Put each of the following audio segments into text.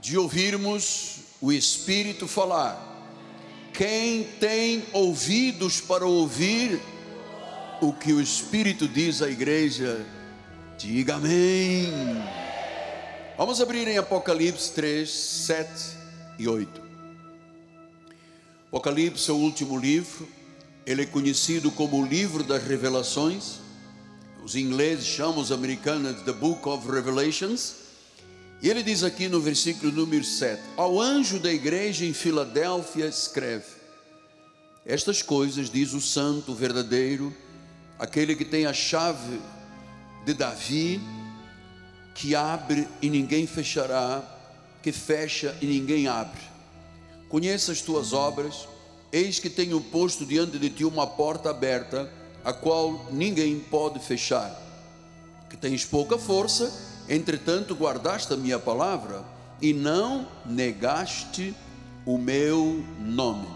de ouvirmos o Espírito falar. Quem tem ouvidos para ouvir o que o Espírito diz à igreja, diga amém. Vamos abrir em Apocalipse 3, 7 e 8. Apocalipse é o último livro, ele é conhecido como o livro das revelações. Os ingleses chamam os americanos The Book of Revelations. E ele diz aqui no versículo número 7: Ao anjo da igreja em Filadélfia escreve: Estas coisas diz o santo, verdadeiro, aquele que tem a chave de Davi, que abre e ninguém fechará, que fecha e ninguém abre. Conheça as tuas obras, eis que tenho posto diante de ti uma porta aberta, a qual ninguém pode fechar. Que tens pouca força, Entretanto, guardaste a minha palavra e não negaste o meu nome.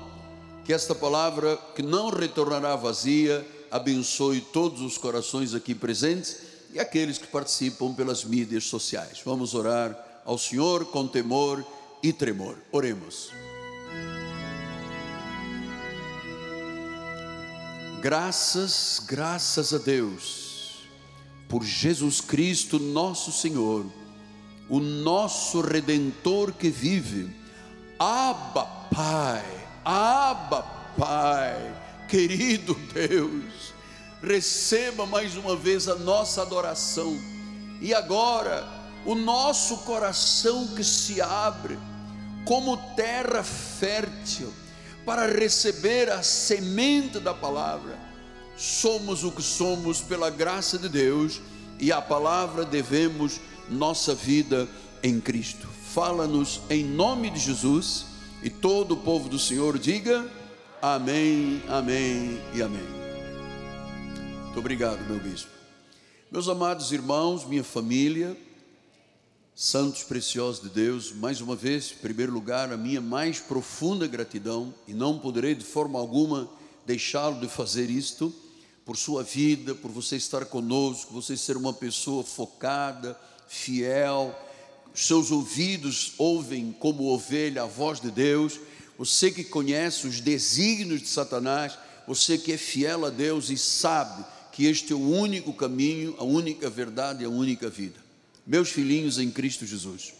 Que esta palavra, que não retornará vazia, abençoe todos os corações aqui presentes e aqueles que participam pelas mídias sociais. Vamos orar ao Senhor com temor e tremor. Oremos. Graças, graças a Deus por Jesus Cristo, nosso Senhor, o nosso redentor que vive. Abba, Pai, Abba, Pai, querido Deus, receba mais uma vez a nossa adoração. E agora, o nosso coração que se abre como terra fértil para receber a semente da palavra somos o que somos pela graça de Deus e a palavra devemos nossa vida em Cristo. Fala-nos em nome de Jesus e todo o povo do Senhor diga amém, amém e amém. Muito obrigado, meu bispo. Meus amados irmãos, minha família, santos preciosos de Deus, mais uma vez, em primeiro lugar, a minha mais profunda gratidão e não poderei de forma alguma deixá-lo de fazer isto por sua vida, por você estar conosco, você ser uma pessoa focada, fiel, seus ouvidos ouvem como ovelha a voz de Deus, você que conhece os desígnios de Satanás, você que é fiel a Deus e sabe que este é o único caminho, a única verdade e a única vida. Meus filhinhos em Cristo Jesus.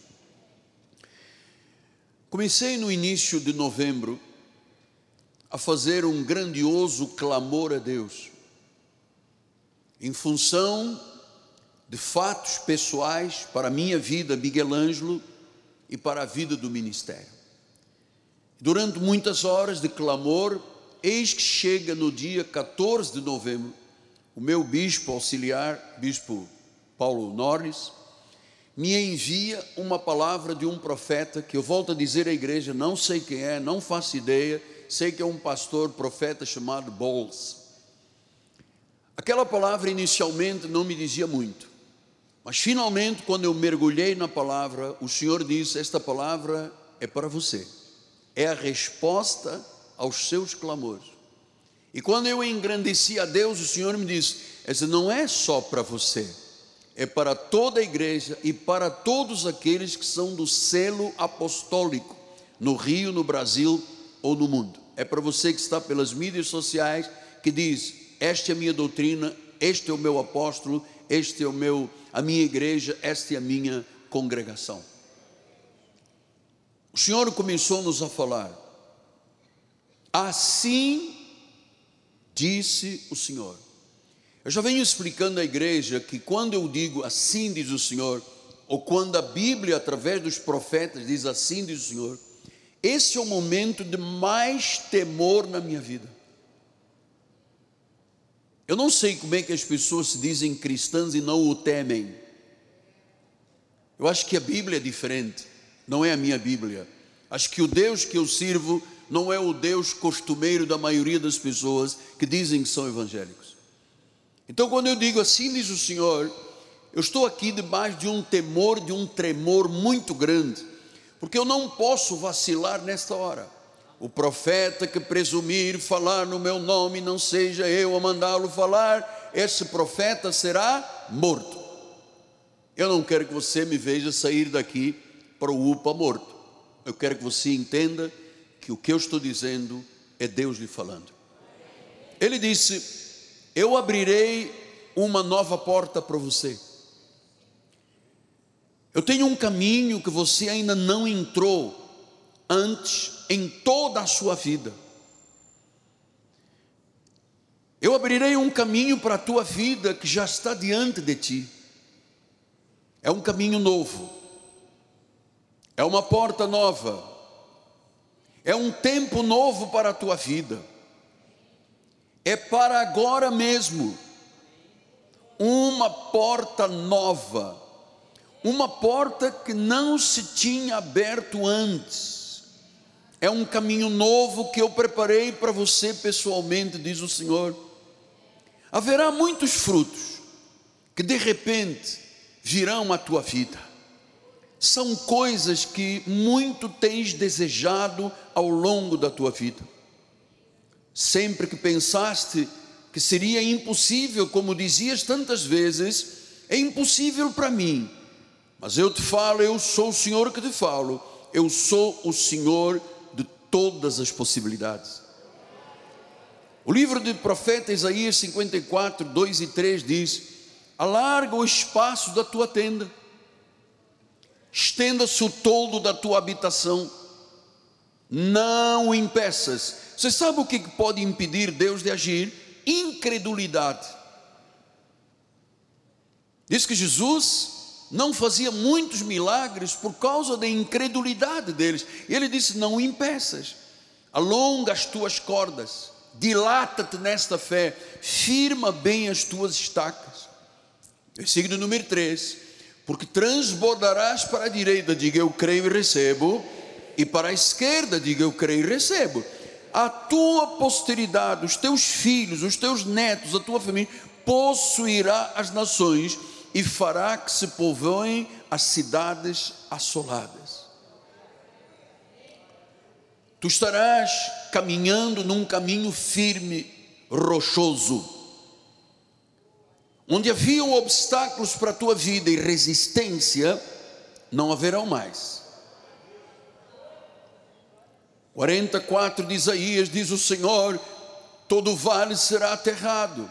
Comecei no início de novembro a fazer um grandioso clamor a Deus em função de fatos pessoais para a minha vida, Miguel Ângelo, e para a vida do ministério. Durante muitas horas de clamor, eis que chega no dia 14 de novembro, o meu bispo auxiliar, bispo Paulo Norris, me envia uma palavra de um profeta que eu volto a dizer à igreja, não sei quem é, não faço ideia, sei que é um pastor profeta chamado Bowles. Aquela palavra inicialmente não me dizia muito, mas finalmente, quando eu mergulhei na palavra, o Senhor disse: Esta palavra é para você, é a resposta aos seus clamores. E quando eu engrandeci a Deus, o Senhor me disse: Essa não é só para você, é para toda a igreja e para todos aqueles que são do selo apostólico, no Rio, no Brasil ou no mundo. É para você que está pelas mídias sociais que diz: esta é a minha doutrina, este é o meu apóstolo, este é o meu a minha igreja, esta é a minha congregação. O Senhor começou-nos a falar. Assim disse o Senhor. Eu já venho explicando à igreja que quando eu digo assim diz o Senhor, ou quando a Bíblia, através dos profetas, diz assim diz o Senhor, esse é o momento de mais temor na minha vida. Eu não sei como é que as pessoas se dizem cristãs e não o temem. Eu acho que a Bíblia é diferente, não é a minha Bíblia. Acho que o Deus que eu sirvo não é o Deus costumeiro da maioria das pessoas que dizem que são evangélicos. Então, quando eu digo assim diz o Senhor, eu estou aqui debaixo de um temor, de um tremor muito grande, porque eu não posso vacilar nesta hora. O profeta que presumir falar no meu nome, não seja eu a mandá-lo falar, esse profeta será morto. Eu não quero que você me veja sair daqui para o UPA morto. Eu quero que você entenda que o que eu estou dizendo é Deus lhe falando. Ele disse: Eu abrirei uma nova porta para você. Eu tenho um caminho que você ainda não entrou antes em toda a sua vida. Eu abrirei um caminho para a tua vida que já está diante de ti. É um caminho novo, é uma porta nova, é um tempo novo para a tua vida, é para agora mesmo, uma porta nova, uma porta que não se tinha aberto antes, é um caminho novo que eu preparei para você pessoalmente, diz o Senhor. Haverá muitos frutos que de repente virão à tua vida. São coisas que muito tens desejado ao longo da tua vida. Sempre que pensaste que seria impossível, como dizias tantas vezes, é impossível para mim. Mas eu te falo, eu sou o Senhor que te falo, eu sou o Senhor de todas as possibilidades. O livro do profeta Isaías 54, 2 e 3 diz: Alarga o espaço da tua tenda, estenda-se o toldo da tua habitação, não o impeças. Você sabe o que pode impedir Deus de agir? Incredulidade. Diz que Jesus não fazia muitos milagres por causa da incredulidade deles. Ele disse: Não impeças, alonga as tuas cordas dilata-te nesta fé, firma bem as tuas estacas. Versículo número 3: Porque transbordarás para a direita, diga eu creio e recebo, e para a esquerda, diga eu creio e recebo. A tua posteridade, os teus filhos, os teus netos, a tua família, possuirá as nações e fará que se povoem as cidades assoladas. Tu estarás caminhando num caminho firme, rochoso, onde haviam obstáculos para a tua vida e resistência, não haverão mais. 44 de Isaías diz o Senhor: todo vale será aterrado,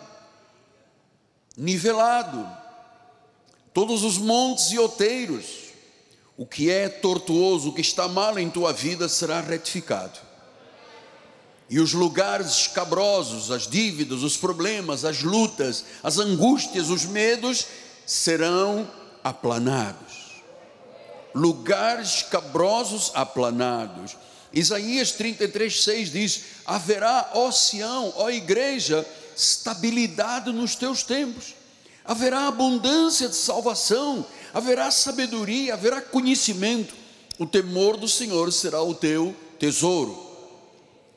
nivelado, todos os montes e outeiros o que é tortuoso, o que está mal em tua vida será retificado. E os lugares escabrosos, as dívidas, os problemas, as lutas, as angústias, os medos serão aplanados. Lugares escabrosos aplanados. Isaías 33, 6 diz: haverá, ó Sião, ó igreja, estabilidade nos teus tempos, haverá abundância de salvação, haverá sabedoria, haverá conhecimento. O temor do Senhor será o teu tesouro.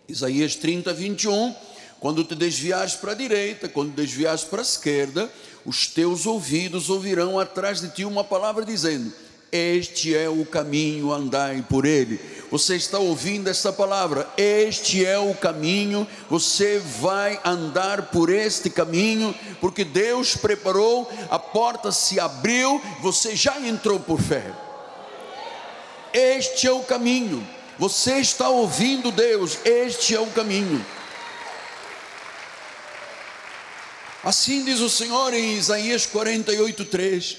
Isaías 30, 21. Quando te desviares para a direita, quando desviares para a esquerda, os teus ouvidos ouvirão atrás de ti uma palavra dizendo: Este é o caminho, andai por ele você está ouvindo essa palavra, este é o caminho, você vai andar por este caminho, porque Deus preparou, a porta se abriu, você já entrou por fé. Este é o caminho, você está ouvindo Deus, este é o caminho. Assim diz o Senhor em Isaías 48, 3: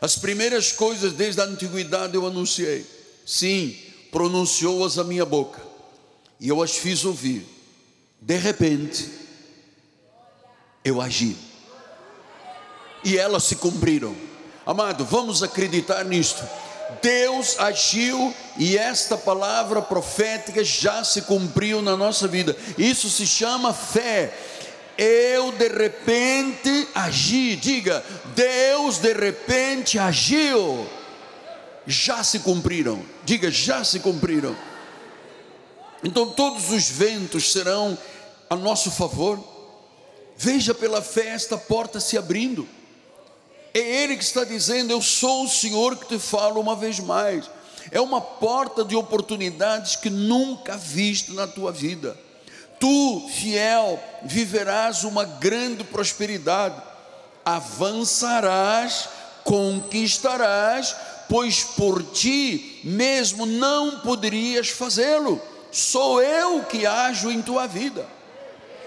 As primeiras coisas desde a antiguidade eu anunciei, sim, pronunciou-as a minha boca, e eu as fiz ouvir. De repente, eu agi, e elas se cumpriram. Amado, vamos acreditar nisto. Deus agiu e esta palavra profética já se cumpriu na nossa vida. Isso se chama fé. Eu de repente agi, diga, Deus de repente agiu já se cumpriram. Diga, já se cumpriram. Então todos os ventos serão a nosso favor. Veja pela fé esta porta se abrindo. É Ele que está dizendo: Eu sou o Senhor que te falo uma vez mais. É uma porta de oportunidades que nunca viste na tua vida. Tu, fiel, viverás uma grande prosperidade, avançarás, conquistarás, pois por ti mesmo não poderias fazê-lo. Sou eu que ajo em tua vida.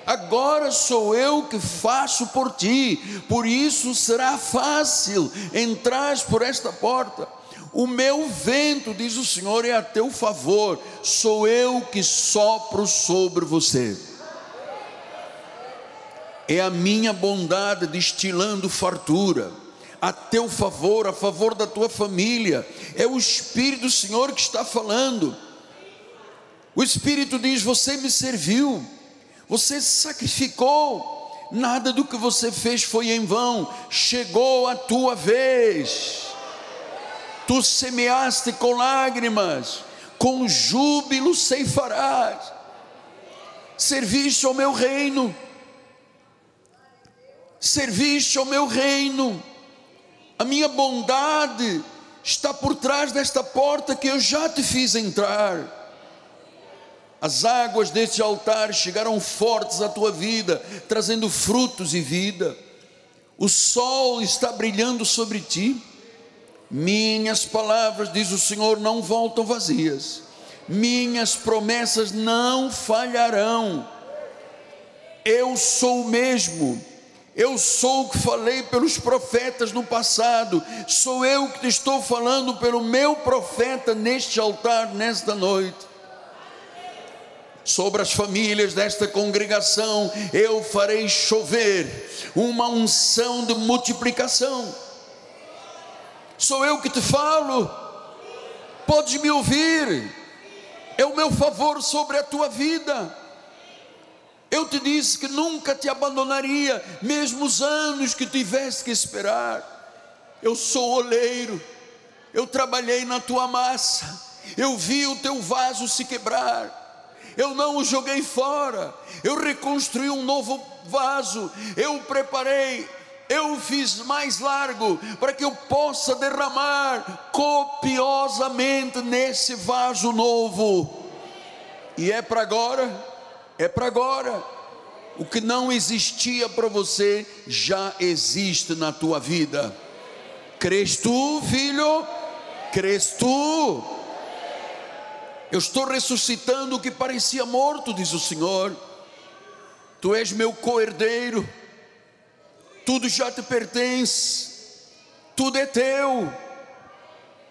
Agora sou eu que faço por ti, por isso será fácil entrar por esta porta. O meu vento, diz o Senhor, é a teu favor, sou eu que sopro sobre você. É a minha bondade destilando fartura, a teu favor, a favor da tua família. É o Espírito do Senhor que está falando. O Espírito diz: Você me serviu, você sacrificou, nada do que você fez foi em vão, chegou a tua vez. Tu semeaste com lágrimas, com júbilo ceifarás, serviste ao meu reino. Serviste ao meu reino, a minha bondade está por trás desta porta que eu já te fiz entrar. As águas deste altar chegaram fortes à tua vida, trazendo frutos e vida. O sol está brilhando sobre ti. Minhas palavras, diz o Senhor, não voltam vazias. Minhas promessas não falharão. Eu sou o mesmo eu sou o que falei pelos profetas no passado, sou eu que te estou falando pelo meu profeta neste altar, nesta noite. Sobre as famílias desta congregação, eu farei chover uma unção de multiplicação. Sou eu que te falo, podes me ouvir, é o meu favor sobre a tua vida eu te disse que nunca te abandonaria, mesmo os anos que tivesse que esperar. Eu sou oleiro, eu trabalhei na tua massa, eu vi o teu vaso se quebrar, eu não o joguei fora, eu reconstruí um novo vaso, eu preparei, eu o fiz mais largo para que eu possa derramar copiosamente nesse vaso novo. E é para agora é para agora. O que não existia para você já existe na tua vida. Crês tu, filho? Crês tu? Eu estou ressuscitando o que parecia morto, diz o Senhor. Tu és meu co-herdeiro. Tudo já te pertence. Tudo é teu.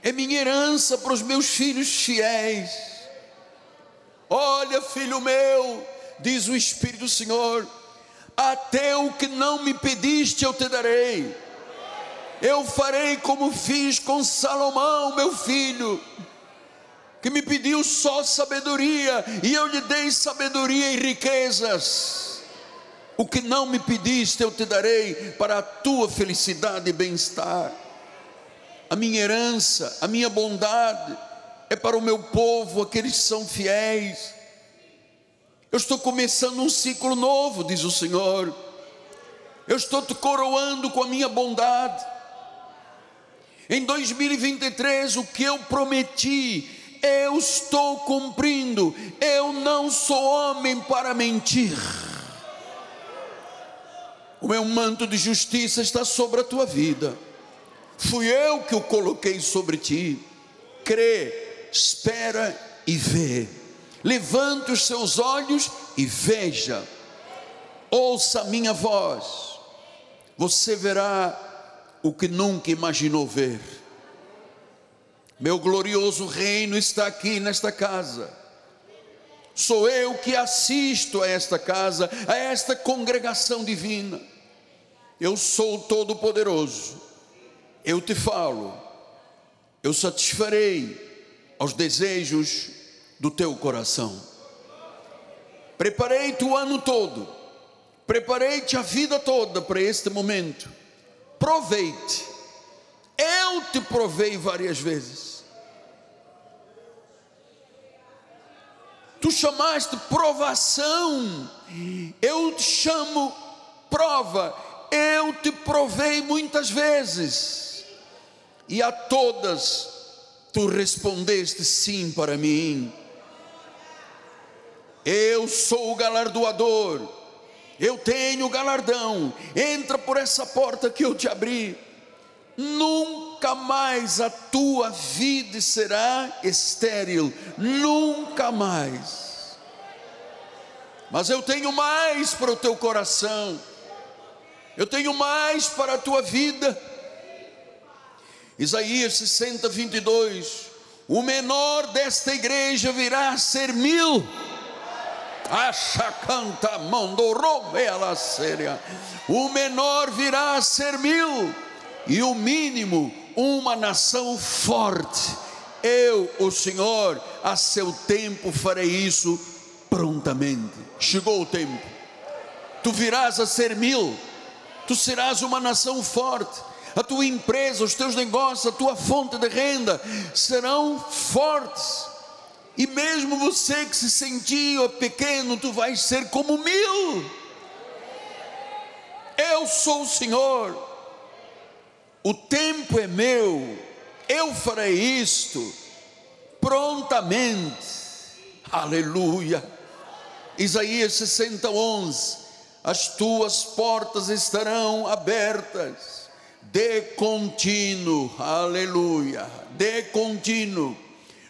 É minha herança para os meus filhos fiéis. Olha, filho meu, diz o Espírito do Senhor: até o que não me pediste eu te darei. Eu farei como fiz com Salomão, meu filho, que me pediu só sabedoria, e eu lhe dei sabedoria e riquezas. O que não me pediste eu te darei para a tua felicidade e bem-estar. A minha herança, a minha bondade é para o meu povo, aqueles que são fiéis eu estou começando um ciclo novo, diz o Senhor. Eu estou te coroando com a minha bondade. Em 2023, o que eu prometi, eu estou cumprindo. Eu não sou homem para mentir. O meu manto de justiça está sobre a tua vida. Fui eu que o coloquei sobre ti. Crê, espera e vê. Levante os seus olhos e veja, ouça a minha voz, você verá o que nunca imaginou ver. Meu glorioso reino está aqui nesta casa. Sou eu que assisto a esta casa, a esta congregação divina. Eu sou todo-poderoso. Eu te falo, eu satisfarei aos desejos do teu coração. Preparei-te o ano todo, preparei-te a vida toda para este momento. Provei-te, eu te provei várias vezes. Tu chamaste provação, eu te chamo prova, eu te provei muitas vezes, e a todas tu respondeste sim para mim. Eu sou o galardoador, eu tenho galardão. Entra por essa porta que eu te abri. Nunca mais a tua vida será estéril, nunca mais. Mas eu tenho mais para o teu coração, eu tenho mais para a tua vida. Isaías 60, 22. O menor desta igreja virá a ser mil. Acha canta mandorou ela séria. O menor virá a ser mil e o mínimo uma nação forte. Eu, o Senhor, a seu tempo farei isso prontamente. Chegou o tempo. Tu virás a ser mil, tu serás uma nação forte. A tua empresa, os teus negócios, a tua fonte de renda serão fortes. E mesmo você que se sentia pequeno, tu vais ser como mil. Eu sou o Senhor o tempo é meu, eu farei isto prontamente. Aleluia. Isaías 60, 11. As tuas portas estarão abertas de contínuo. Aleluia. De contínuo.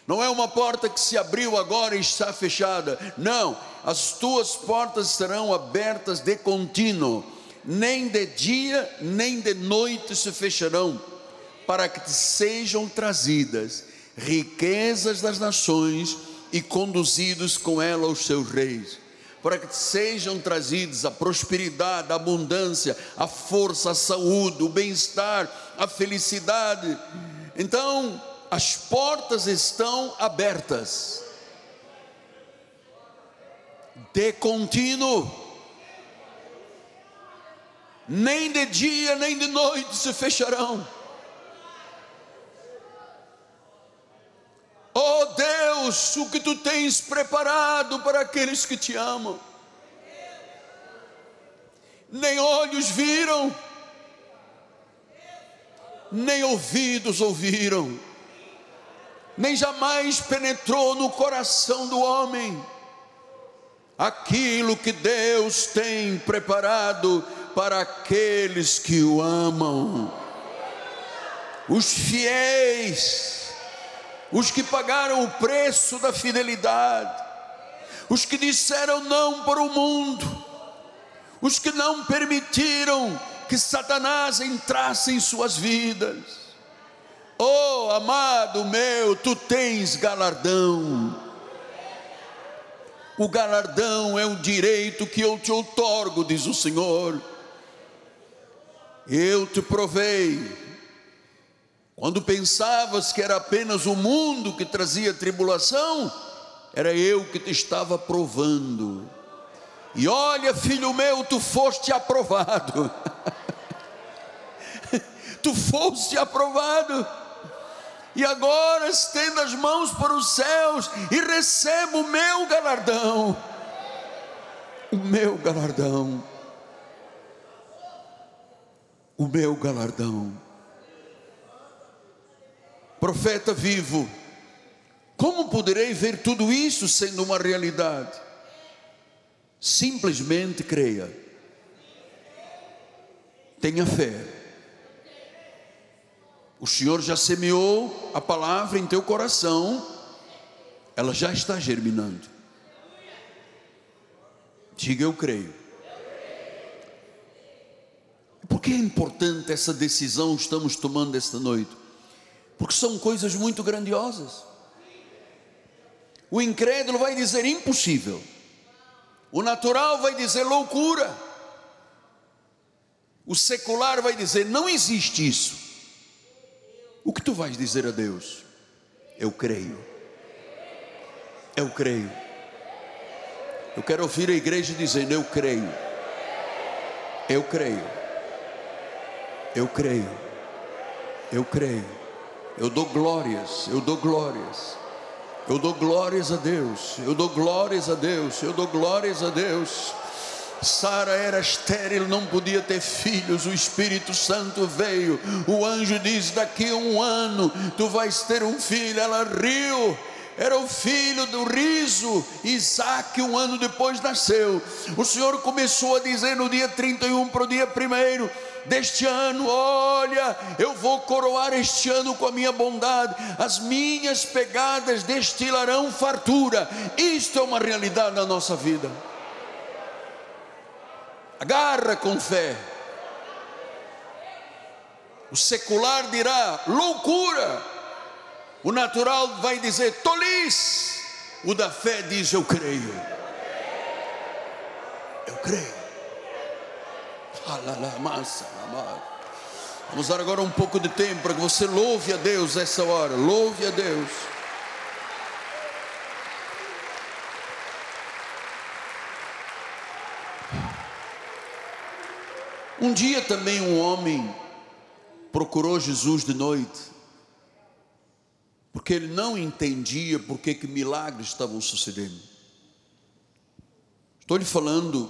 Não é uma porta que se abriu agora e está fechada. Não, as tuas portas estarão abertas de contínuo nem de dia nem de noite se fecharão, para que te sejam trazidas riquezas das nações e conduzidos com ela os seus reis, para que sejam trazidos a prosperidade, a abundância, a força, a saúde, o bem-estar, a felicidade. Então, as portas estão abertas, de contínuo nem de dia nem de noite se fecharão. Oh Deus, o que tu tens preparado para aqueles que te amam. Nem olhos viram, nem ouvidos ouviram, nem jamais penetrou no coração do homem aquilo que Deus tem preparado para aqueles que o amam. Os fiéis, os que pagaram o preço da fidelidade, os que disseram não para o mundo, os que não permitiram que Satanás entrasse em suas vidas. Oh, amado meu, tu tens galardão. O galardão é um direito que eu te outorgo, diz o Senhor. Eu te provei. Quando pensavas que era apenas o mundo que trazia tribulação, era eu que te estava provando. E olha, filho meu, tu foste aprovado. tu foste aprovado. E agora estenda as mãos para os céus e receba o meu galardão. O meu galardão o meu galardão. Profeta vivo, como poderei ver tudo isso sendo uma realidade? Simplesmente creia. Tenha fé. O Senhor já semeou a palavra em teu coração, ela já está germinando. Diga eu creio. Por que é importante essa decisão que estamos tomando esta noite? Porque são coisas muito grandiosas. O incrédulo vai dizer impossível. O natural vai dizer loucura. O secular vai dizer não existe isso. O que tu vais dizer a Deus? Eu creio. Eu creio. Eu quero ouvir a igreja dizendo: Eu creio. Eu creio. Eu creio, eu creio, eu dou glórias, eu dou glórias, eu dou glórias a Deus, eu dou glórias a Deus, eu dou glórias a Deus. Sara era estéril, não podia ter filhos. O Espírito Santo veio. O anjo diz: Daqui a um ano tu vais ter um filho. Ela riu. Era o filho do riso. Isaac, um ano depois, nasceu. O Senhor começou a dizer no dia 31 para o dia 1 deste ano. Olha, eu vou coroar este ano com a minha bondade, as minhas pegadas destilarão fartura. Isto é uma realidade na nossa vida. Agarra com fé. O secular dirá loucura. O natural vai dizer tolice. O da fé diz eu creio. Eu creio. Vamos dar agora um pouco de tempo para que você louve a Deus essa hora. Louve a Deus. Um dia também um homem procurou Jesus de noite, porque ele não entendia por que, que milagres estavam sucedendo. Estou lhe falando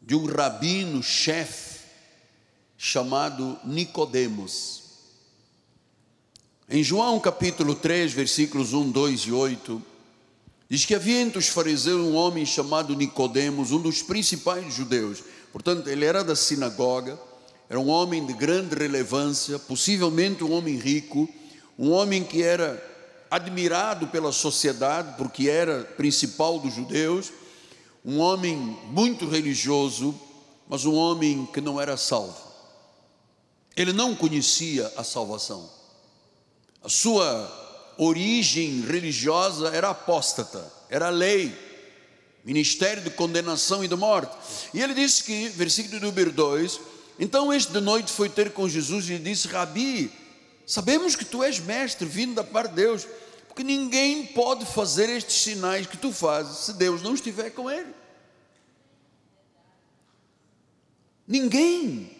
de um rabino chefe chamado Nicodemos. Em João capítulo 3, versículos 1, 2 e 8, diz que havia entre os fariseus um homem chamado Nicodemos, um dos principais judeus. Portanto, ele era da sinagoga, era um homem de grande relevância, possivelmente um homem rico, um homem que era admirado pela sociedade, porque era principal dos judeus, um homem muito religioso, mas um homem que não era salvo. Ele não conhecia a salvação. A sua origem religiosa era apóstata, era lei, ministério de condenação e de morte. E ele disse que, versículo número 2: Então este de noite foi ter com Jesus e disse: Rabi, sabemos que tu és mestre, vindo da parte de Deus porque ninguém pode fazer estes sinais que tu fazes se Deus não estiver com ele. Ninguém.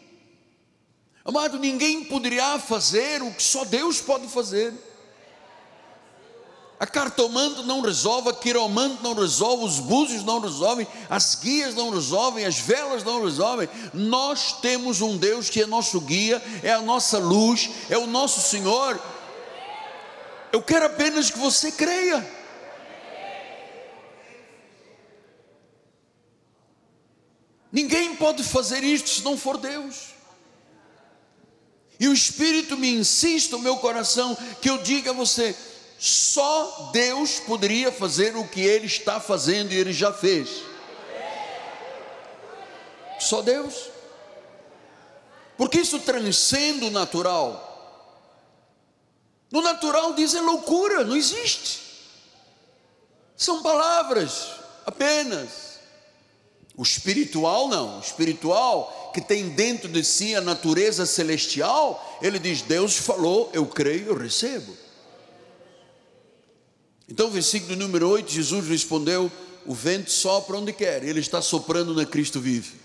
Amado, ninguém poderia fazer o que só Deus pode fazer. A cartomante não resolve, a quiromante não resolve, os búzios não resolvem, as guias não resolvem, as velas não resolvem. Nós temos um Deus que é nosso guia, é a nossa luz, é o nosso Senhor, eu quero apenas que você creia. Ninguém pode fazer isto se não for Deus. E o Espírito me insiste no meu coração que eu diga a você: só Deus poderia fazer o que Ele está fazendo e Ele já fez. Só Deus. Porque isso transcende o natural. No natural dizem loucura, não existe. São palavras apenas. O espiritual não, o espiritual que tem dentro de si a natureza celestial, ele diz: Deus falou, eu creio, eu recebo. Então, versículo número 8, Jesus respondeu: O vento sopra onde quer, ele está soprando na Cristo vive.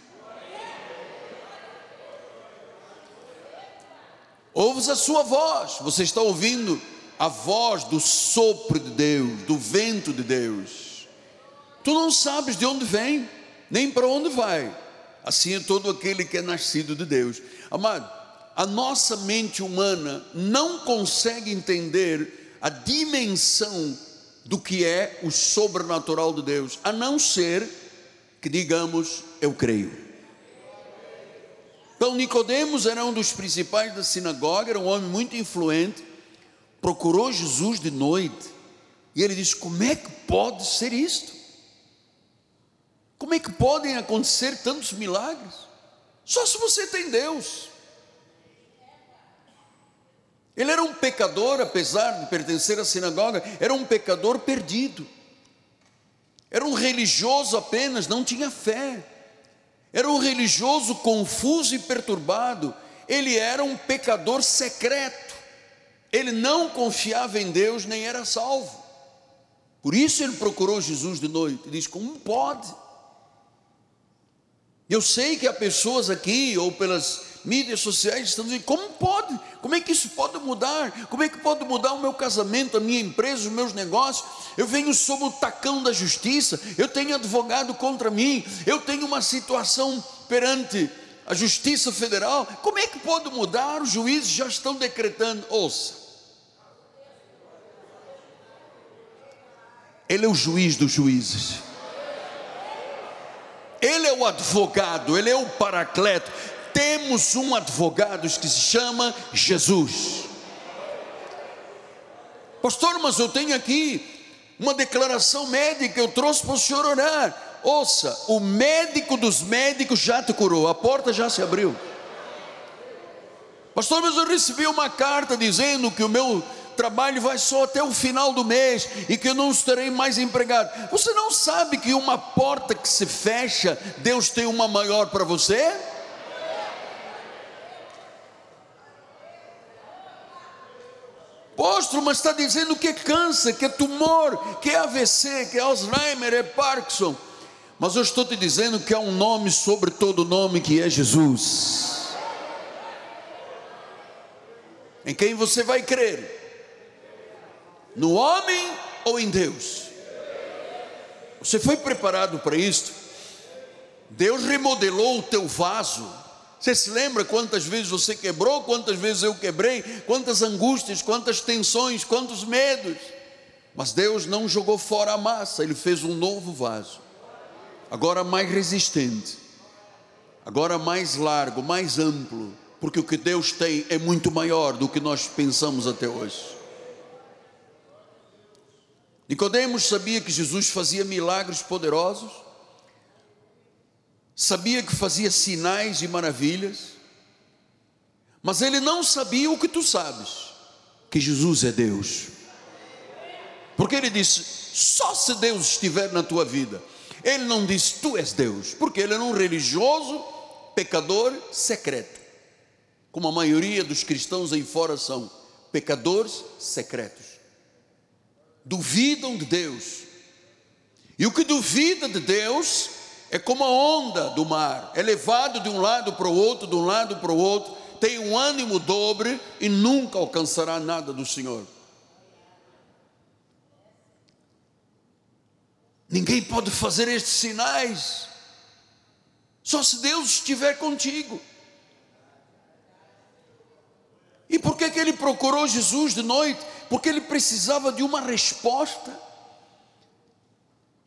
ouves a sua voz, você está ouvindo a voz do sopro de Deus, do vento de Deus. Tu não sabes de onde vem, nem para onde vai. Assim é todo aquele que é nascido de Deus. Amado, a nossa mente humana não consegue entender a dimensão do que é o sobrenatural de Deus, a não ser que digamos eu creio. Então Nicodemos era um dos principais da sinagoga, era um homem muito influente, procurou Jesus de noite, e ele disse: Como é que pode ser isto? Como é que podem acontecer tantos milagres? Só se você tem Deus. Ele era um pecador, apesar de pertencer à sinagoga, era um pecador perdido. Era um religioso apenas, não tinha fé. Era um religioso confuso e perturbado. Ele era um pecador secreto. Ele não confiava em Deus nem era salvo. Por isso ele procurou Jesus de noite. Ele diz: Como pode? Eu sei que há pessoas aqui, ou pelas mídias sociais, estão dizendo: Como pode? Como é que isso pode mudar? Como é que pode mudar o meu casamento, a minha empresa, os meus negócios? Eu venho sob o tacão da justiça, eu tenho advogado contra mim, eu tenho uma situação perante a Justiça Federal. Como é que pode mudar? Os juízes já estão decretando. Ouça. Ele é o juiz dos juízes. Ele é o advogado, ele é o paracleto. Temos um advogado que se chama Jesus. Pastor, mas eu tenho aqui uma declaração médica, eu trouxe para o senhor orar. Ouça, o médico dos médicos já te curou, a porta já se abriu. Pastor, mas eu recebi uma carta dizendo que o meu trabalho vai só até o final do mês e que eu não estarei mais empregado. Você não sabe que uma porta que se fecha, Deus tem uma maior para você? Apóstolo, mas está dizendo que é câncer, que é tumor, que é AVC, que é Alzheimer, é Parkinson. Mas eu estou te dizendo que há um nome sobre todo nome que é Jesus. Em quem você vai crer? No homem ou em Deus? Você foi preparado para isto? Deus remodelou o teu vaso. Você se lembra quantas vezes você quebrou, quantas vezes eu quebrei, quantas angústias, quantas tensões, quantos medos. Mas Deus não jogou fora a massa, Ele fez um novo vaso, agora mais resistente, agora mais largo, mais amplo, porque o que Deus tem é muito maior do que nós pensamos até hoje. Nicodemos sabia que Jesus fazia milagres poderosos, sabia que fazia sinais e maravilhas, mas ele não sabia o que tu sabes, que Jesus é Deus. Porque ele disse: só se Deus estiver na tua vida. Ele não disse: tu és Deus, porque ele era um religioso, pecador secreto, como a maioria dos cristãos aí fora são, pecadores secretos. Duvidam de Deus. E o que duvida de Deus é como a onda do mar, é levado de um lado para o outro, de um lado para o outro, tem um ânimo dobre e nunca alcançará nada do Senhor. Ninguém pode fazer estes sinais, só se Deus estiver contigo. E por que, que ele procurou Jesus de noite? Porque ele precisava de uma resposta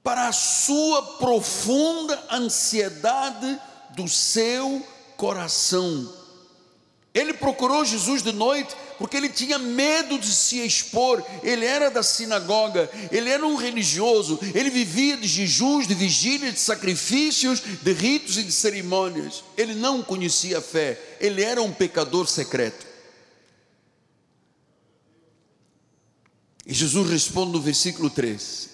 para a sua profunda ansiedade do seu coração. Ele procurou Jesus de noite porque ele tinha medo de se expor. Ele era da sinagoga, ele era um religioso, ele vivia de jejuns, de vigílias, de sacrifícios, de ritos e de cerimônias. Ele não conhecia a fé, ele era um pecador secreto. E Jesus responde no versículo 3: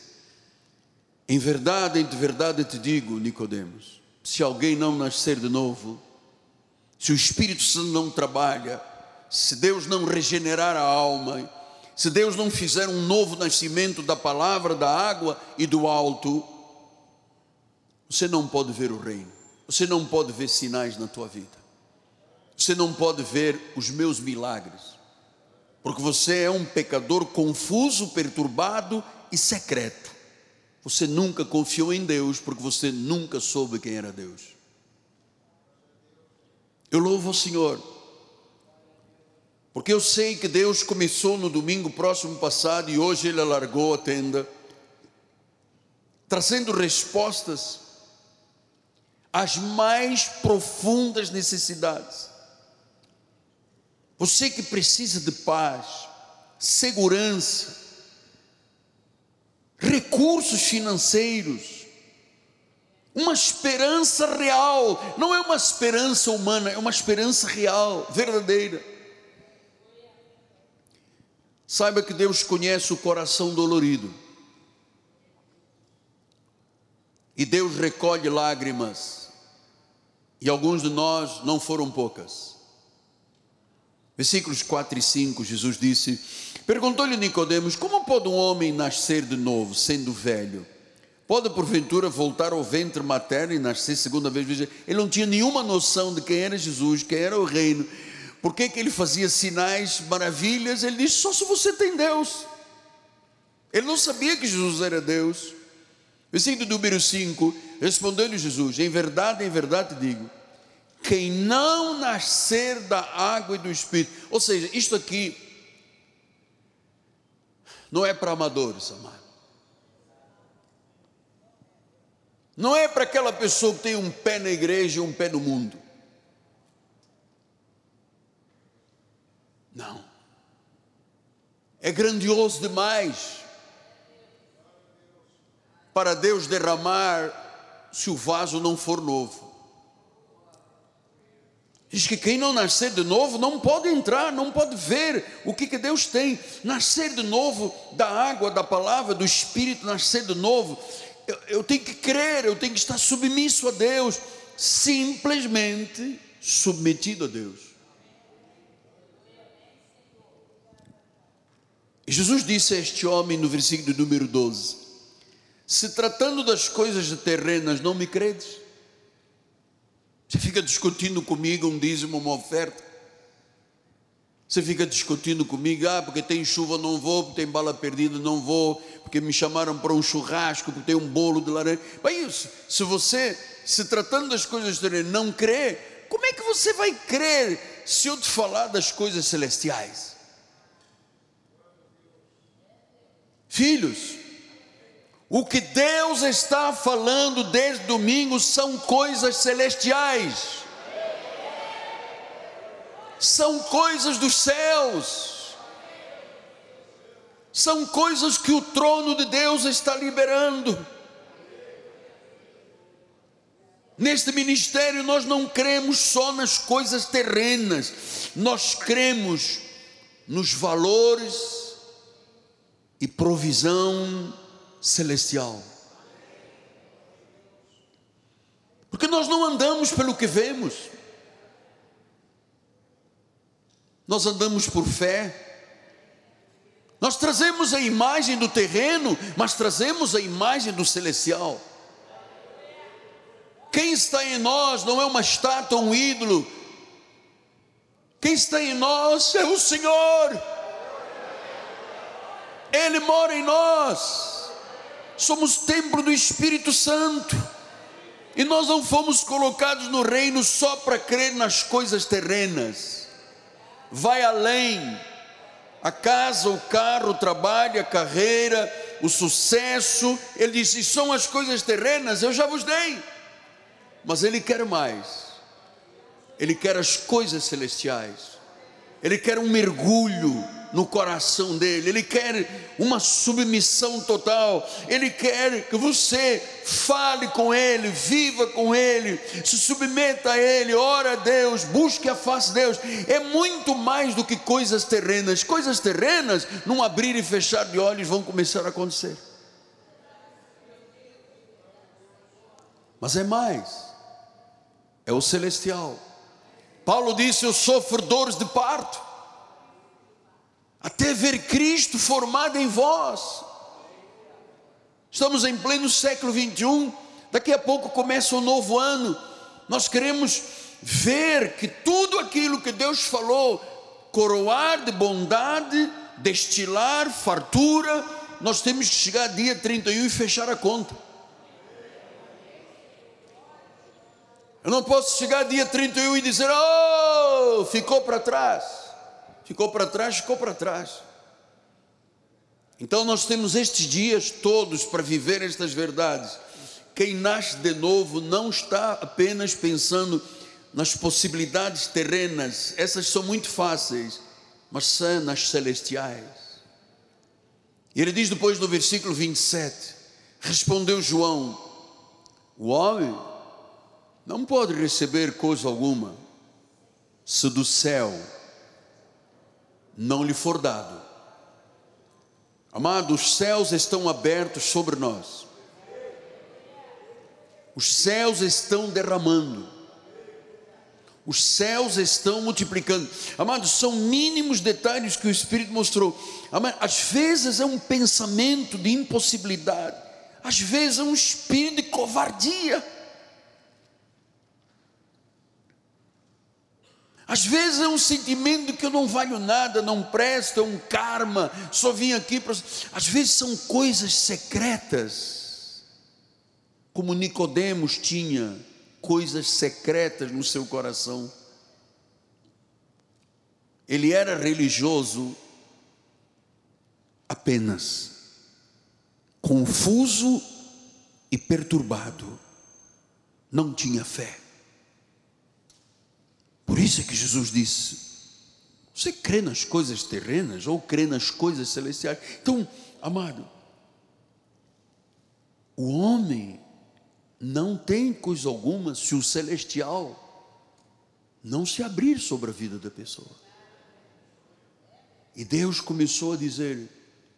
em verdade, em verdade te digo, Nicodemos, se alguém não nascer de novo, se o Espírito Santo não trabalha, se Deus não regenerar a alma, se Deus não fizer um novo nascimento da palavra, da água e do alto, você não pode ver o reino. Você não pode ver sinais na tua vida. Você não pode ver os meus milagres. Porque você é um pecador confuso, perturbado e secreto. Você nunca confiou em Deus porque você nunca soube quem era Deus. Eu louvo o Senhor, porque eu sei que Deus começou no domingo próximo passado e hoje Ele alargou a tenda, trazendo respostas às mais profundas necessidades. Você que precisa de paz, segurança, recursos financeiros, uma esperança real, não é uma esperança humana, é uma esperança real, verdadeira. Saiba que Deus conhece o coração dolorido. E Deus recolhe lágrimas. E alguns de nós não foram poucas. Versículos 4 e 5, Jesus disse: Perguntou-lhe Nicodemos: Como pode um homem nascer de novo, sendo velho? Pode porventura voltar ao ventre materno e nascer segunda vez? Ele não tinha nenhuma noção de quem era Jesus, quem era o reino. Por que, que ele fazia sinais, maravilhas? Ele disse: Só se você tem Deus. Ele não sabia que Jesus era Deus. Versículo número 5: Respondeu-lhe Jesus: Em verdade, em verdade digo, quem não nascer da água e do Espírito. Ou seja, isto aqui não é para amadores, amado. Não é para aquela pessoa que tem um pé na igreja e um pé no mundo. Não. É grandioso demais para Deus derramar se o vaso não for novo. Diz que quem não nascer de novo não pode entrar, não pode ver o que, que Deus tem. Nascer de novo da água, da palavra, do Espírito, nascer de novo. Eu, eu tenho que crer, eu tenho que estar submisso a Deus, simplesmente submetido a Deus. Jesus disse a este homem no versículo número 12: Se tratando das coisas terrenas não me credes, você fica discutindo comigo um dízimo, uma oferta. Você fica discutindo comigo, ah, porque tem chuva não vou, porque tem bala perdida não vou, porque me chamaram para um churrasco, porque tem um bolo de laranja. Mas isso, se você, se tratando das coisas terrenas, não crê, como é que você vai crer se eu te falar das coisas celestiais? Filhos, o que Deus está falando desde domingo são coisas celestiais, são coisas dos céus, são coisas que o trono de Deus está liberando. Neste ministério nós não cremos só nas coisas terrenas, nós cremos nos valores e provisão celestial. Porque nós não andamos pelo que vemos, nós andamos por fé. Nós trazemos a imagem do terreno, mas trazemos a imagem do celestial. Quem está em nós não é uma estátua, um ídolo. Quem está em nós é o Senhor. Ele mora em nós somos templo do Espírito Santo. E nós não fomos colocados no reino só para crer nas coisas terrenas. Vai além. A casa, o carro, o trabalho, a carreira, o sucesso. Ele disse: são as coisas terrenas, eu já vos dei. Mas Ele quer mais. Ele quer as coisas celestiais. Ele quer um mergulho no coração dele, ele quer uma submissão total, ele quer que você fale com ele, viva com ele, se submeta a ele, ora a Deus, busque a face de Deus. É muito mais do que coisas terrenas. Coisas terrenas, num abrir e fechar de olhos, vão começar a acontecer. Mas é mais, é o celestial. Paulo disse: Eu sofro dores de parto até ver Cristo formado em vós. Estamos em pleno século 21, daqui a pouco começa um novo ano. Nós queremos ver que tudo aquilo que Deus falou, coroar de bondade, destilar fartura, nós temos que chegar dia 31 e fechar a conta. Eu não posso chegar dia 31 e dizer, oh, ficou para trás. Ficou para trás, ficou para trás. Então nós temos estes dias todos para viver estas verdades. Quem nasce de novo não está apenas pensando nas possibilidades terrenas, essas são muito fáceis, mas são nas celestiais. E ele diz depois no versículo 27: Respondeu João: O homem não pode receber coisa alguma se do céu não lhe for dado. Amado, os céus estão abertos sobre nós. Os céus estão derramando. Os céus estão multiplicando. Amados, são mínimos detalhes que o Espírito mostrou. Amado, às vezes é um pensamento de impossibilidade. Às vezes é um espírito de covardia. Às vezes é um sentimento que eu não valho nada, não presto, é um karma, só vim aqui para. Às vezes são coisas secretas, como Nicodemos tinha coisas secretas no seu coração. Ele era religioso apenas, confuso e perturbado. não tinha fé. Por isso é que Jesus disse: Você crê nas coisas terrenas ou crê nas coisas celestiais? Então, amado, o homem não tem coisa alguma se o celestial não se abrir sobre a vida da pessoa. E Deus começou a dizer: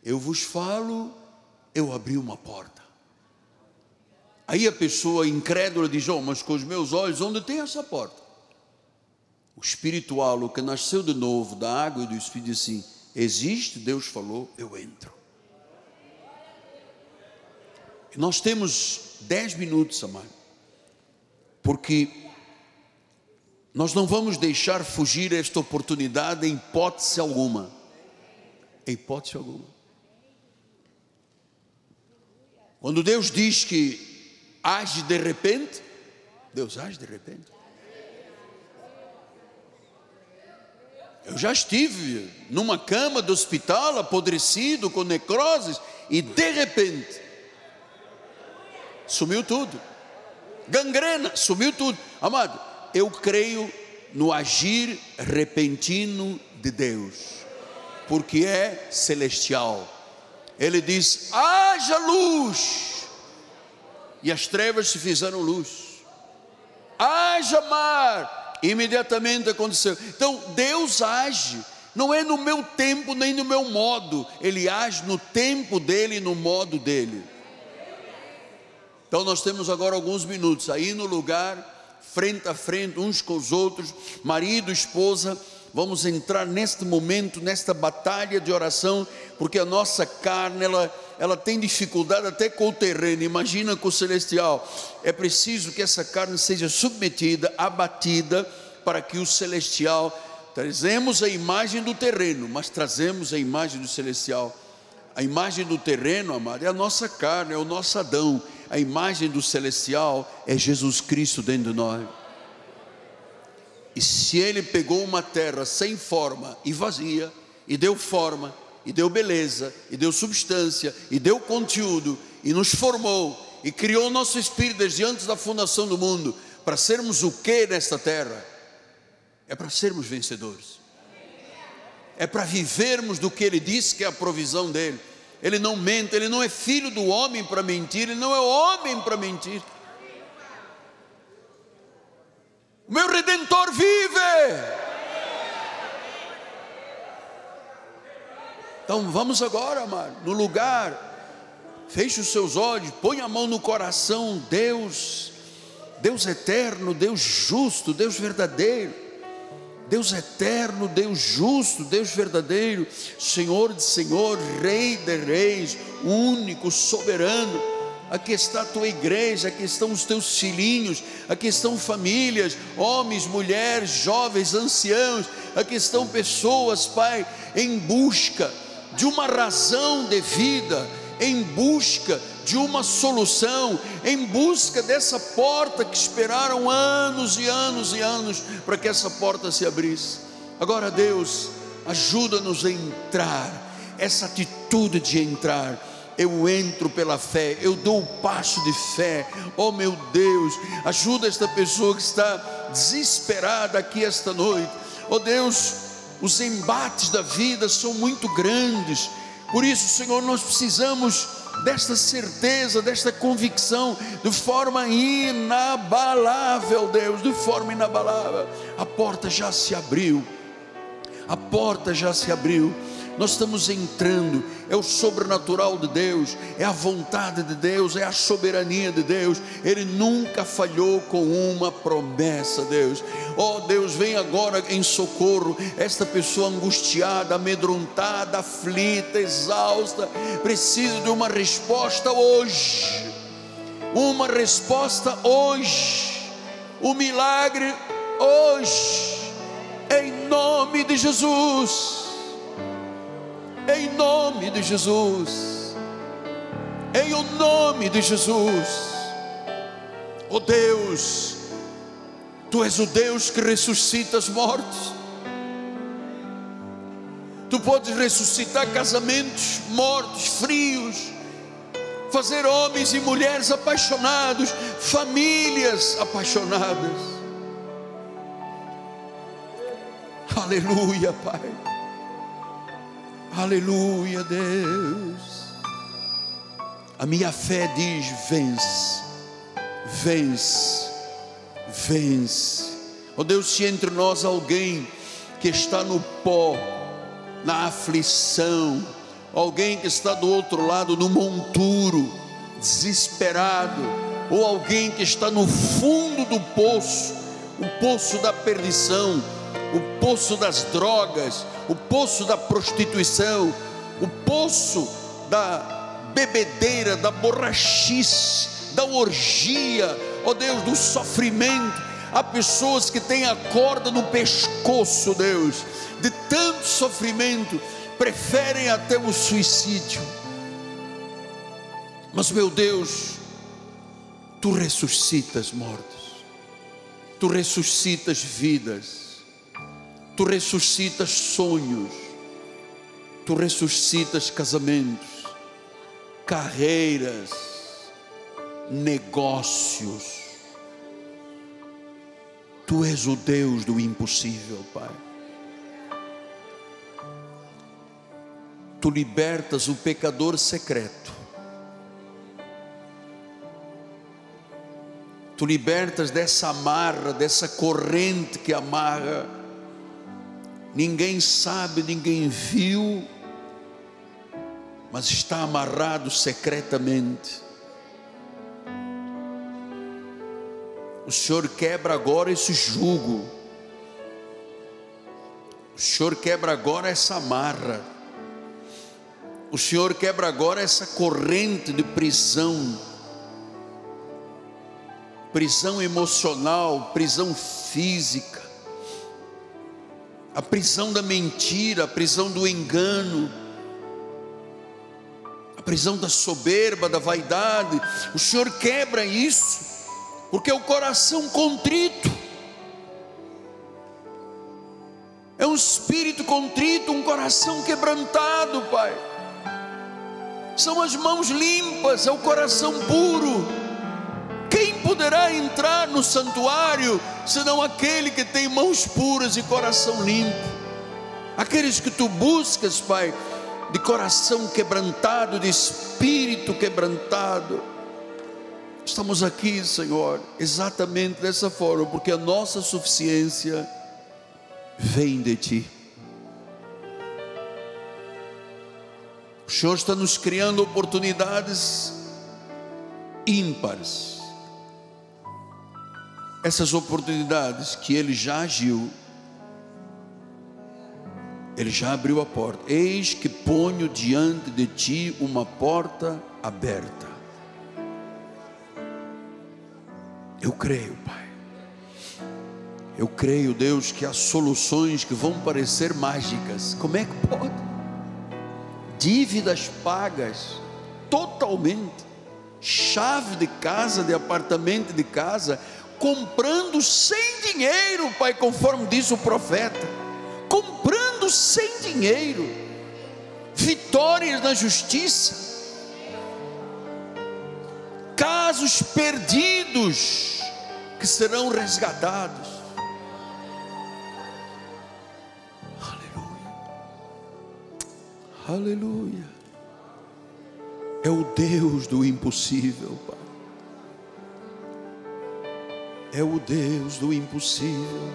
Eu vos falo, eu abri uma porta. Aí a pessoa incrédula diz: Oh, mas com os meus olhos, onde tem essa porta? O espiritual, o que nasceu de novo da água e do Espírito, diz assim: Existe, Deus falou, eu entro. E nós temos dez minutos, amado, porque nós não vamos deixar fugir esta oportunidade em hipótese alguma. Em hipótese alguma. Quando Deus diz que age de repente, Deus age de repente. Eu já estive numa cama do hospital, apodrecido, com necroses, e de repente, sumiu tudo. Gangrena, sumiu tudo. Amado, eu creio no agir repentino de Deus, porque é celestial. Ele diz: haja luz, e as trevas se fizeram luz. Haja mar, imediatamente aconteceu. Então Deus age, não é no meu tempo nem no meu modo, Ele age no tempo dele e no modo dele. Então nós temos agora alguns minutos aí no lugar frente a frente, uns com os outros, marido, esposa, vamos entrar neste momento, nesta batalha de oração, porque a nossa carne, ela, ela tem dificuldade até com o terreno, imagina com o celestial. É preciso que essa carne seja submetida, abatida, para que o celestial, trazemos a imagem do terreno, mas trazemos a imagem do celestial. A imagem do terreno, amado, é a nossa carne, é o nosso Adão a imagem do celestial é Jesus Cristo dentro de nós. E se ele pegou uma terra sem forma e vazia, e deu forma, e deu beleza, e deu substância, e deu conteúdo, e nos formou, e criou o nosso espírito desde antes da fundação do mundo, para sermos o que nesta terra? É para sermos vencedores, é para vivermos do que ele disse que é a provisão dele ele não mente, ele não é filho do homem para mentir, ele não é homem para mentir. O meu redentor vive. Então vamos agora, amado, no lugar. Feche os seus olhos, põe a mão no coração, Deus, Deus eterno, Deus justo, Deus verdadeiro. Deus eterno, Deus justo, Deus verdadeiro, Senhor de Senhor, Rei de Reis, único, soberano. Aqui está a tua igreja, aqui estão os teus filhinhos, aqui estão famílias, homens, mulheres, jovens, anciãos, aqui estão pessoas, Pai, em busca de uma razão de vida, em busca de uma solução, em busca dessa porta que esperaram anos e anos e anos para que essa porta se abrisse. Agora, Deus, ajuda-nos a entrar, essa atitude de entrar. Eu entro pela fé, eu dou o passo de fé. Oh meu Deus, ajuda esta pessoa que está desesperada aqui esta noite. Oh Deus, os embates da vida são muito grandes. Por isso, Senhor, nós precisamos desta certeza, desta convicção, de forma inabalável, Deus, de forma inabalável. A porta já se abriu, a porta já se abriu nós estamos entrando, é o sobrenatural de Deus, é a vontade de Deus, é a soberania de Deus. Ele nunca falhou com uma promessa, Deus. Oh Deus, vem agora em socorro esta pessoa angustiada, amedrontada, aflita, exausta, precisa de uma resposta hoje. Uma resposta hoje. O milagre hoje. Em nome de Jesus em nome de Jesus, em o nome de Jesus, oh Deus, Tu és o Deus que ressuscita os mortos, Tu podes ressuscitar casamentos mortos, frios, fazer homens e mulheres apaixonados, famílias apaixonadas. Aleluia, Pai. Aleluia, Deus. A minha fé diz: vence, vence, vence. Oh Deus, se entre nós alguém que está no pó, na aflição, alguém que está do outro lado no monturo, desesperado, ou alguém que está no fundo do poço, o poço da perdição, o poço das drogas, o poço da prostituição, o poço da bebedeira, da borrachice, da orgia, ó Deus, do sofrimento. Há pessoas que têm a corda no pescoço, Deus, de tanto sofrimento, preferem até o suicídio. Mas, meu Deus, tu ressuscitas mortos, tu ressuscitas vidas, tu ressuscitas sonhos, tu ressuscitas casamentos, carreiras, negócios. Tu és o Deus do impossível, Pai. Tu libertas o pecador secreto. Tu libertas dessa amarra, dessa corrente que amarra. Ninguém sabe, ninguém viu, mas está amarrado secretamente. O Senhor quebra agora esse jugo. O Senhor quebra agora essa amarra. O Senhor quebra agora essa corrente de prisão, prisão emocional, prisão física, a prisão da mentira, a prisão do engano, a prisão da soberba, da vaidade. O Senhor quebra isso, porque o coração contrito é um espírito contrito, um coração quebrantado, Pai são as mãos limpas, é o coração puro. Poderá entrar no santuário senão aquele que tem mãos puras e coração limpo? Aqueles que tu buscas, Pai, de coração quebrantado, de espírito quebrantado. Estamos aqui, Senhor, exatamente dessa forma, porque a nossa suficiência vem de Ti. O Senhor está nos criando oportunidades ímpares. Essas oportunidades que Ele já agiu, Ele já abriu a porta. Eis que ponho diante de ti uma porta aberta. Eu creio, Pai. Eu creio, Deus, que há soluções que vão parecer mágicas. Como é que pode? dívidas pagas totalmente, chave de casa, de apartamento de casa, comprando sem dinheiro, Pai, conforme diz o profeta, comprando sem dinheiro, vitórias na justiça, casos perdidos que serão resgatados. Aleluia. É o Deus do impossível, Pai. É o Deus do impossível.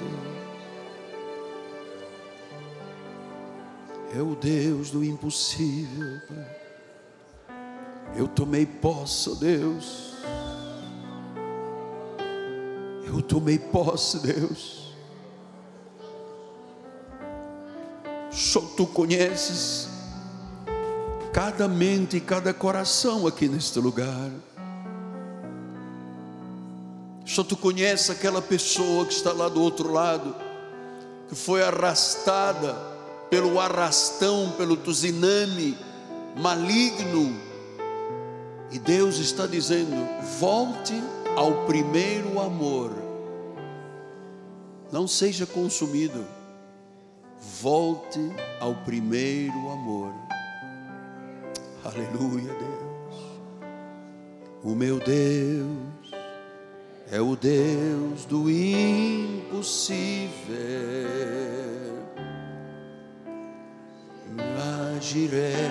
É o Deus do impossível. Eu tomei posse, Deus. Eu tomei posse, Deus. Só tu conheces cada mente e cada coração aqui neste lugar. Só tu conhece aquela pessoa que está lá do outro lado, que foi arrastada pelo arrastão, pelo tuziname maligno. E Deus está dizendo: volte ao primeiro amor. Não seja consumido. Volte ao primeiro amor. Aleluia, Deus. O meu Deus é o Deus do impossível. Agiré,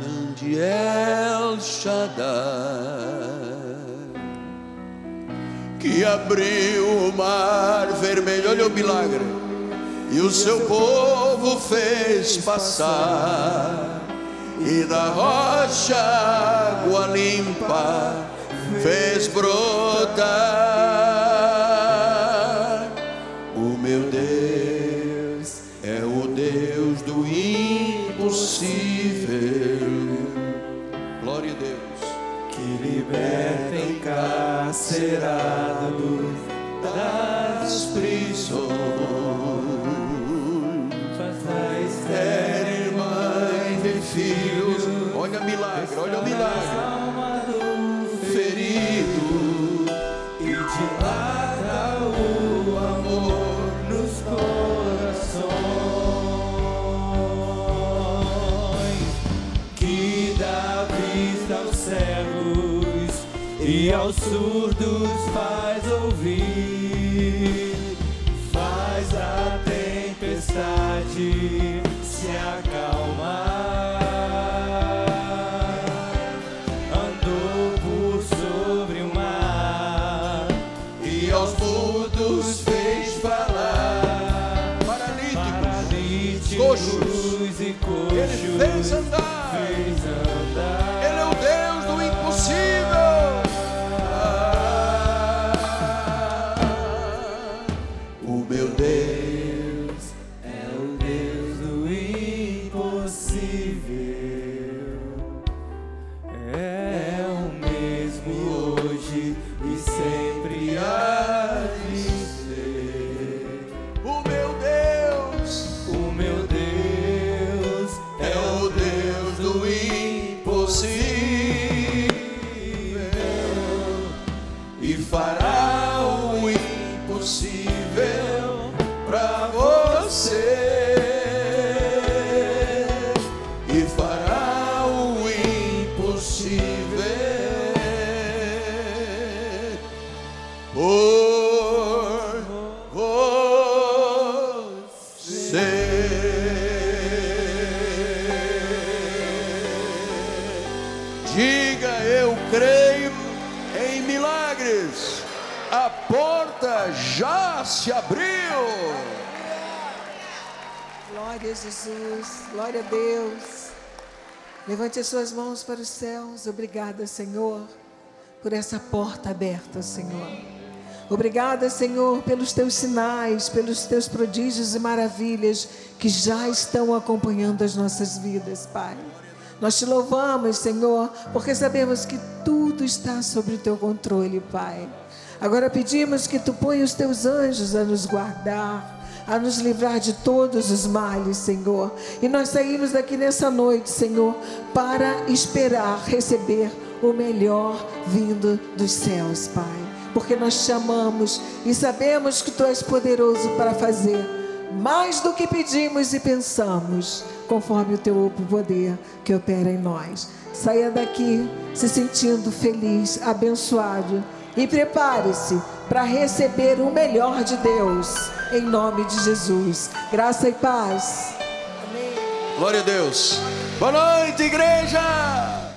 Nandiel Shaddai, que abriu o mar vermelho, olha o milagre, e o seu povo fez passar, e da rocha água limpa fez brotar. O meu Deus é o Deus do impossível. Glória a Deus. que liberta encarcerado Das prisões. faz Estéril mãe de filhos. Olha o milagre, olha o milagre. Aos surdos faz impossível por você. Diga eu creio em milagres. A porta já se abriu. Glória a Jesus, glória a Deus. Levante as suas mãos para os céus. Obrigada, Senhor, por essa porta aberta, Senhor. Obrigada, Senhor, pelos teus sinais, pelos teus prodígios e maravilhas que já estão acompanhando as nossas vidas, Pai. Nós te louvamos, Senhor, porque sabemos que tudo está sob o teu controle, Pai. Agora pedimos que tu ponha os teus anjos a nos guardar, a nos livrar de todos os males, Senhor. E nós saímos daqui nessa noite, Senhor, para esperar receber o melhor vindo dos céus, Pai. Porque nós te amamos e sabemos que tu és poderoso para fazer mais do que pedimos e pensamos, conforme o teu poder que opera em nós. Saia daqui se sentindo feliz, abençoado e prepare-se para receber o melhor de Deus, em nome de Jesus. Graça e paz. Glória a Deus. Boa noite, igreja.